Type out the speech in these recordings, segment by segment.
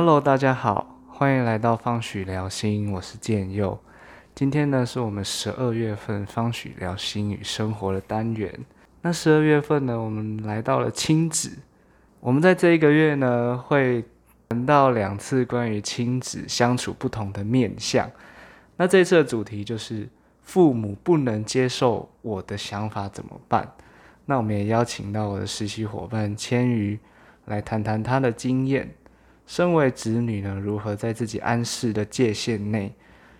Hello，大家好，欢迎来到方许聊心，我是建佑。今天呢，是我们十二月份方许聊心与生活的单元。那十二月份呢，我们来到了亲子。我们在这一个月呢，会谈到两次关于亲子相处不同的面相。那这次的主题就是父母不能接受我的想法怎么办？那我们也邀请到我的实习伙伴千瑜来谈谈他的经验。身为子女呢，如何在自己安适的界限内，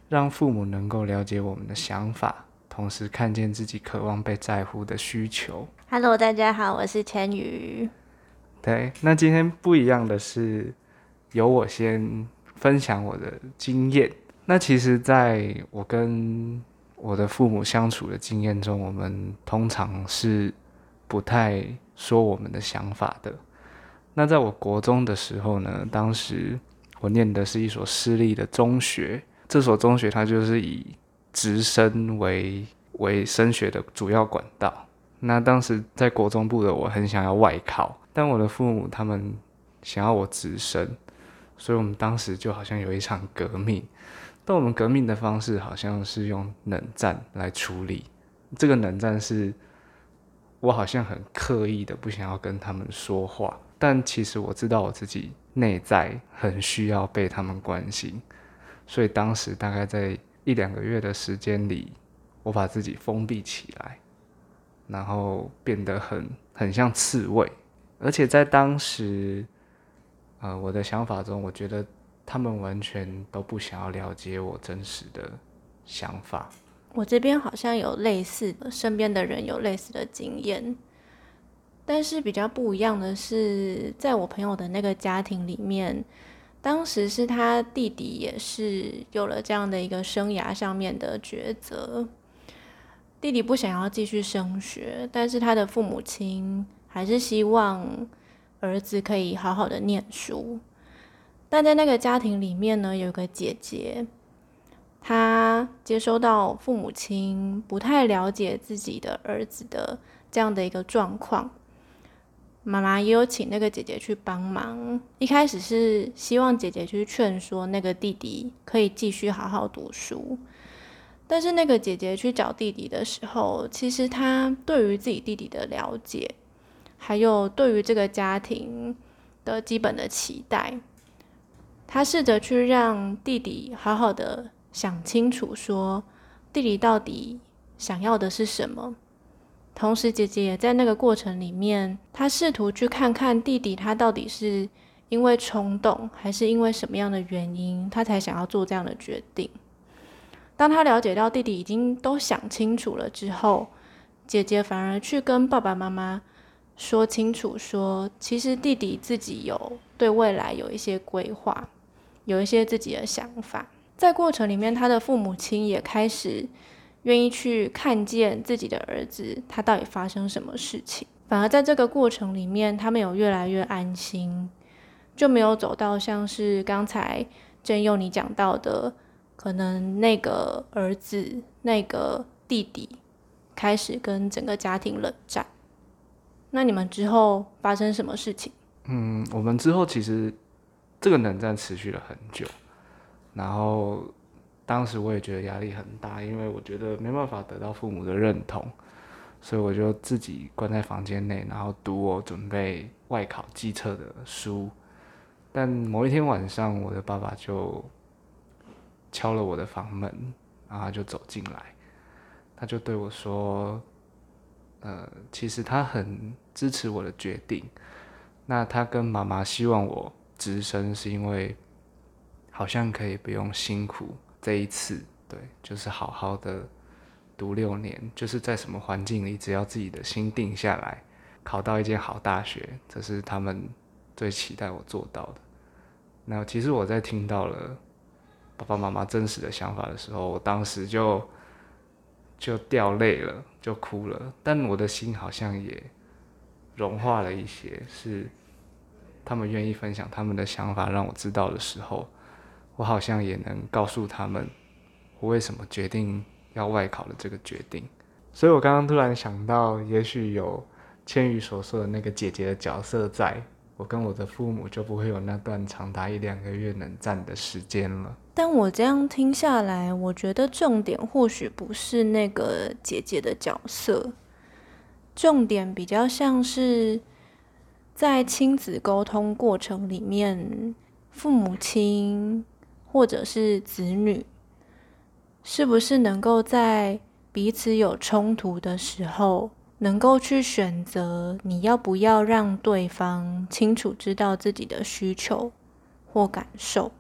让父母能够了解我们的想法，同时看见自己渴望被在乎的需求。Hello，大家好，我是千羽。对，那今天不一样的是，由我先分享我的经验。那其实，在我跟我的父母相处的经验中，我们通常是不太说我们的想法的。那在我国中的时候呢，当时我念的是一所私立的中学，这所中学它就是以直升为为升学的主要管道。那当时在国中部的我很想要外考，但我的父母他们想要我直升，所以我们当时就好像有一场革命。但我们革命的方式好像是用冷战来处理。这个冷战是我好像很刻意的不想要跟他们说话，但其实我知道我自己内在很需要被他们关心，所以当时大概在一两个月的时间里，我把自己封闭起来。然后变得很很像刺猬，而且在当时，呃，我的想法中，我觉得他们完全都不想要了解我真实的想法。我这边好像有类似，身边的人有类似的经验，但是比较不一样的是，在我朋友的那个家庭里面，当时是他弟弟也是有了这样的一个生涯上面的抉择。弟弟不想要继续升学，但是他的父母亲还是希望儿子可以好好的念书。但在那个家庭里面呢，有个姐姐，她接收到父母亲不太了解自己的儿子的这样的一个状况，妈妈也有请那个姐姐去帮忙。一开始是希望姐姐去劝说那个弟弟可以继续好好读书。但是那个姐姐去找弟弟的时候，其实她对于自己弟弟的了解，还有对于这个家庭的基本的期待，她试着去让弟弟好好的想清楚，说弟弟到底想要的是什么。同时，姐姐也在那个过程里面，她试图去看看弟弟他到底是因为冲动，还是因为什么样的原因，他才想要做这样的决定。当他了解到弟弟已经都想清楚了之后，姐姐反而去跟爸爸妈妈说清楚，说其实弟弟自己有对未来有一些规划，有一些自己的想法。在过程里面，他的父母亲也开始愿意去看见自己的儿子，他到底发生什么事情。反而在这个过程里面，他们有越来越安心，就没有走到像是刚才正佑你讲到的。可能那个儿子、那个弟弟开始跟整个家庭冷战。那你们之后发生什么事情？嗯，我们之后其实这个冷战持续了很久，然后当时我也觉得压力很大，因为我觉得没办法得到父母的认同，所以我就自己关在房间内，然后读我准备外考机测的书。但某一天晚上，我的爸爸就。敲了我的房门，然后就走进来，他就对我说：“呃，其实他很支持我的决定。那他跟妈妈希望我直升，是因为好像可以不用辛苦这一次，对，就是好好的读六年，就是在什么环境里，只要自己的心定下来，考到一间好大学，这是他们最期待我做到的。那其实我在听到了。”爸爸妈妈真实的想法的时候，我当时就就掉泪了，就哭了。但我的心好像也融化了一些，是他们愿意分享他们的想法，让我知道的时候，我好像也能告诉他们我为什么决定要外考的这个决定。所以我刚刚突然想到，也许有千羽所说的那个姐姐的角色在，我跟我的父母就不会有那段长达一两个月冷战的时间了。但我这样听下来，我觉得重点或许不是那个姐姐的角色，重点比较像是在亲子沟通过程里面，父母亲或者是子女，是不是能够在彼此有冲突的时候。能够去选择你要不要让对方清楚知道自己的需求或感受，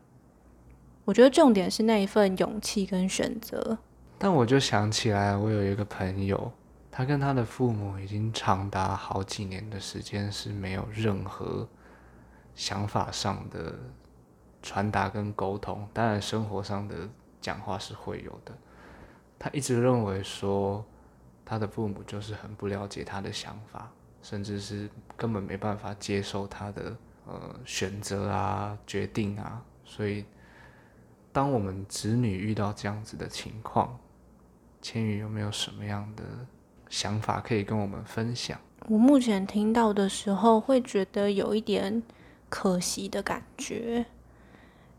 我觉得重点是那一份勇气跟选择。但我就想起来，我有一个朋友，他跟他的父母已经长达好几年的时间是没有任何想法上的传达跟沟通，当然生活上的讲话是会有的。他一直认为说。他的父母就是很不了解他的想法，甚至是根本没办法接受他的呃选择啊、决定啊。所以，当我们子女遇到这样子的情况，千羽有没有什么样的想法可以跟我们分享？我目前听到的时候，会觉得有一点可惜的感觉，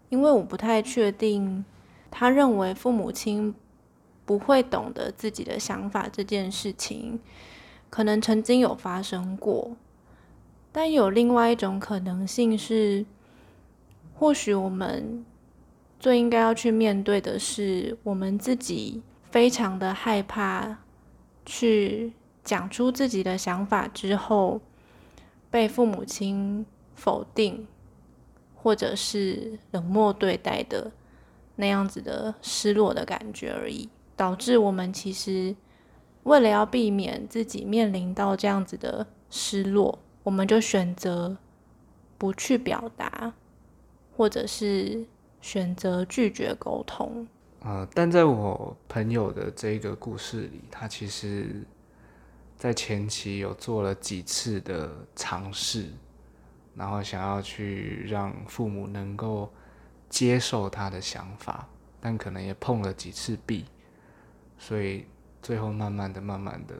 因为我不太确定，他认为父母亲。不会懂得自己的想法这件事情，可能曾经有发生过，但有另外一种可能性是，或许我们最应该要去面对的是，我们自己非常的害怕去讲出自己的想法之后，被父母亲否定，或者是冷漠对待的那样子的失落的感觉而已。导致我们其实为了要避免自己面临到这样子的失落，我们就选择不去表达，或者是选择拒绝沟通。呃，但在我朋友的这个故事里，他其实，在前期有做了几次的尝试，然后想要去让父母能够接受他的想法，但可能也碰了几次壁。所以最后慢慢的、慢慢的，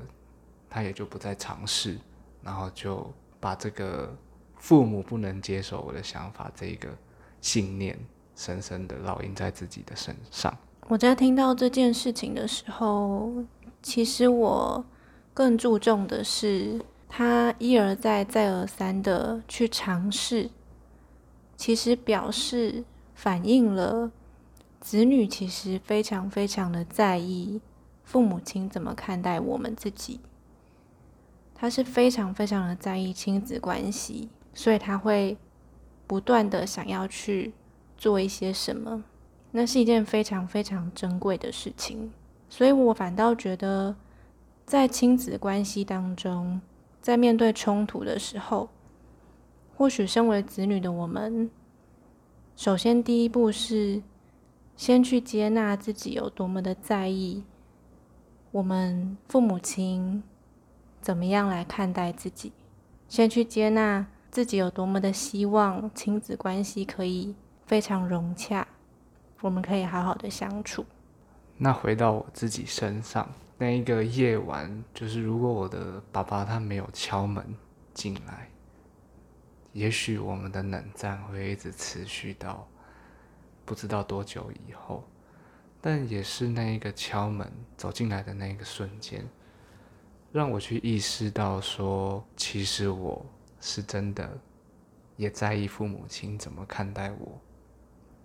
他也就不再尝试，然后就把这个父母不能接受我的想法这一个信念，深深的烙印在自己的身上。我在听到这件事情的时候，其实我更注重的是他一而再、再而三的去尝试，其实表示反映了子女其实非常非常的在意。父母亲怎么看待我们自己？他是非常非常的在意亲子关系，所以他会不断的想要去做一些什么，那是一件非常非常珍贵的事情。所以我反倒觉得，在亲子关系当中，在面对冲突的时候，或许身为子女的我们，首先第一步是先去接纳自己有多么的在意。我们父母亲怎么样来看待自己？先去接纳自己有多么的希望亲子关系可以非常融洽，我们可以好好的相处。那回到我自己身上，那一个夜晚，就是如果我的爸爸他没有敲门进来，也许我们的冷战会一直持续到不知道多久以后。但也是那一个敲门走进来的那一个瞬间，让我去意识到说，其实我是真的也在意父母亲怎么看待我，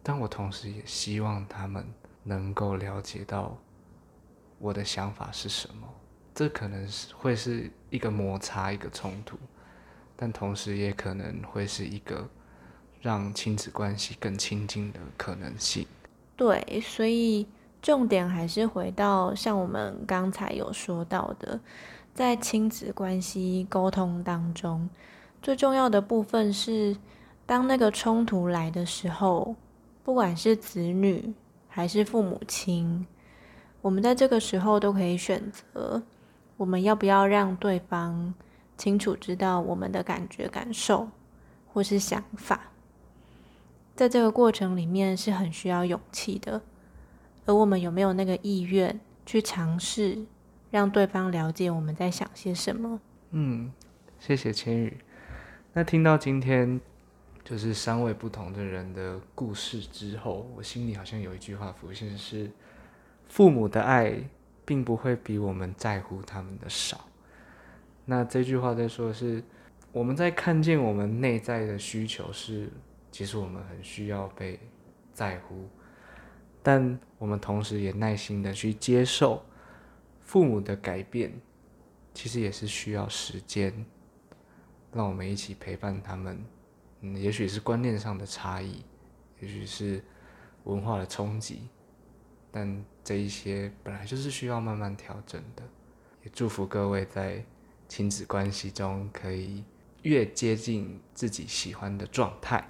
但我同时也希望他们能够了解到我的想法是什么。这可能是会是一个摩擦，一个冲突，但同时也可能会是一个让亲子关系更亲近的可能性。对，所以重点还是回到像我们刚才有说到的，在亲子关系沟通当中，最重要的部分是，当那个冲突来的时候，不管是子女还是父母亲，我们在这个时候都可以选择，我们要不要让对方清楚知道我们的感觉、感受或是想法。在这个过程里面是很需要勇气的，而我们有没有那个意愿去尝试让对方了解我们在想些什么？嗯，谢谢千羽。那听到今天就是三位不同的人的故事之后，我心里好像有一句话浮现是：父母的爱并不会比我们在乎他们的少。那这句话在说的是，我们在看见我们内在的需求是，其实我们很需要被在乎，但我们同时也耐心的去接受父母的改变，其实也是需要时间，让我们一起陪伴他们。嗯，也许是观念上的差异，也许是文化的冲击，但这一些本来就是需要慢慢调整的。也祝福各位在。亲子关系中可以越接近自己喜欢的状态。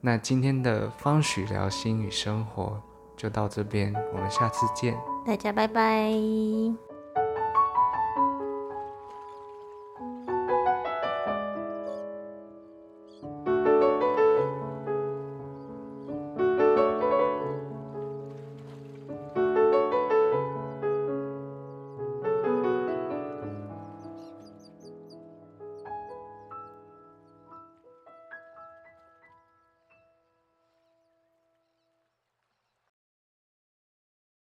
那今天的方许聊心与生活就到这边，我们下次见，大家拜拜。